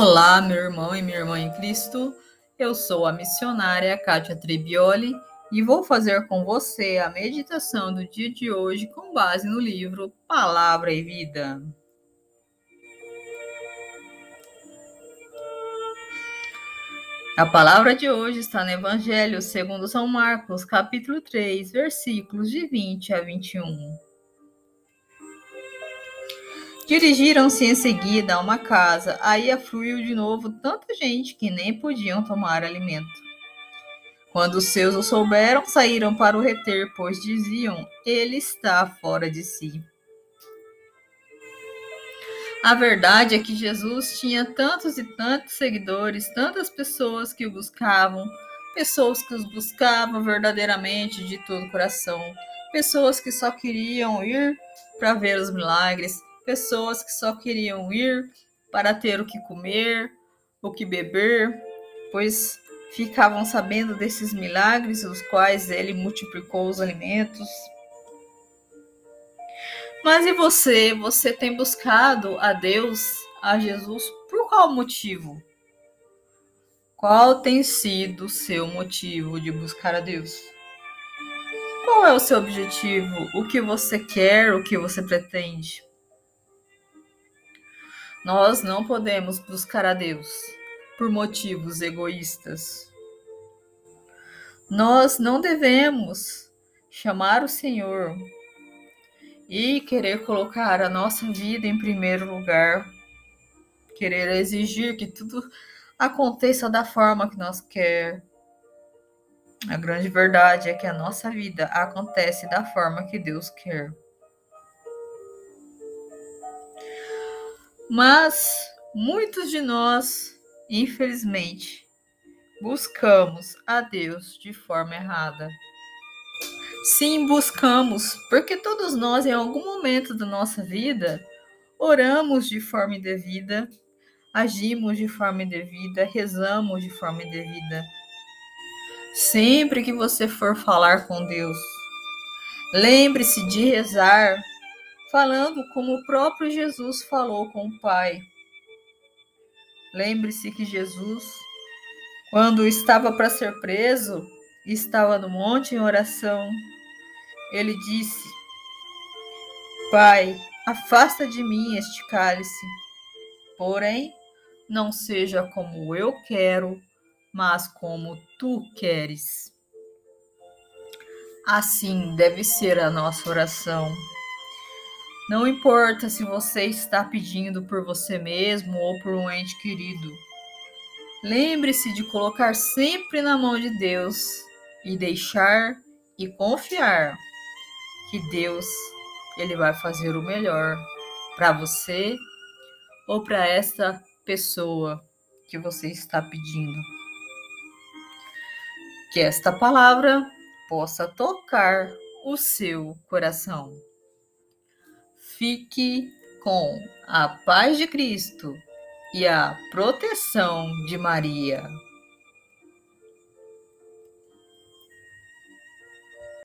Olá, meu irmão e minha irmã em Cristo. Eu sou a missionária Kátia Tribioli e vou fazer com você a meditação do dia de hoje com base no livro Palavra e Vida. A palavra de hoje está no Evangelho segundo São Marcos, capítulo 3, versículos de 20 a 21. Dirigiram-se em seguida a uma casa, aí afluiu de novo tanta gente que nem podiam tomar alimento. Quando os seus o souberam, saíram para o reter, pois diziam: Ele está fora de si. A verdade é que Jesus tinha tantos e tantos seguidores, tantas pessoas que o buscavam, pessoas que os buscavam verdadeiramente de todo o coração, pessoas que só queriam ir para ver os milagres, pessoas que só queriam ir para ter o que comer, o que beber, pois ficavam sabendo desses milagres, os quais ele multiplicou os alimentos. Mas e você? Você tem buscado a Deus, a Jesus, por qual motivo? Qual tem sido o seu motivo de buscar a Deus? Qual é o seu objetivo? O que você quer? O que você pretende? Nós não podemos buscar a Deus por motivos egoístas. Nós não devemos chamar o Senhor e querer colocar a nossa vida em primeiro lugar, querer exigir que tudo aconteça da forma que nós quer. A grande verdade é que a nossa vida acontece da forma que Deus quer. Mas muitos de nós, infelizmente, buscamos a Deus de forma errada. Sim, buscamos, porque todos nós, em algum momento da nossa vida, oramos de forma indevida, agimos de forma indevida, rezamos de forma indevida. Sempre que você for falar com Deus, lembre-se de rezar, falando como o próprio Jesus falou com o Pai. Lembre-se que Jesus, quando estava para ser preso, estava no monte em oração, ele disse: Pai, afasta de mim este cálice. Porém, não seja como eu quero, mas como tu queres. Assim deve ser a nossa oração. Não importa se você está pedindo por você mesmo ou por um ente querido. Lembre-se de colocar sempre na mão de Deus e deixar e confiar que Deus ele vai fazer o melhor para você ou para essa pessoa que você está pedindo. Que esta palavra possa tocar o seu coração. Fique com a paz de Cristo e a proteção de Maria.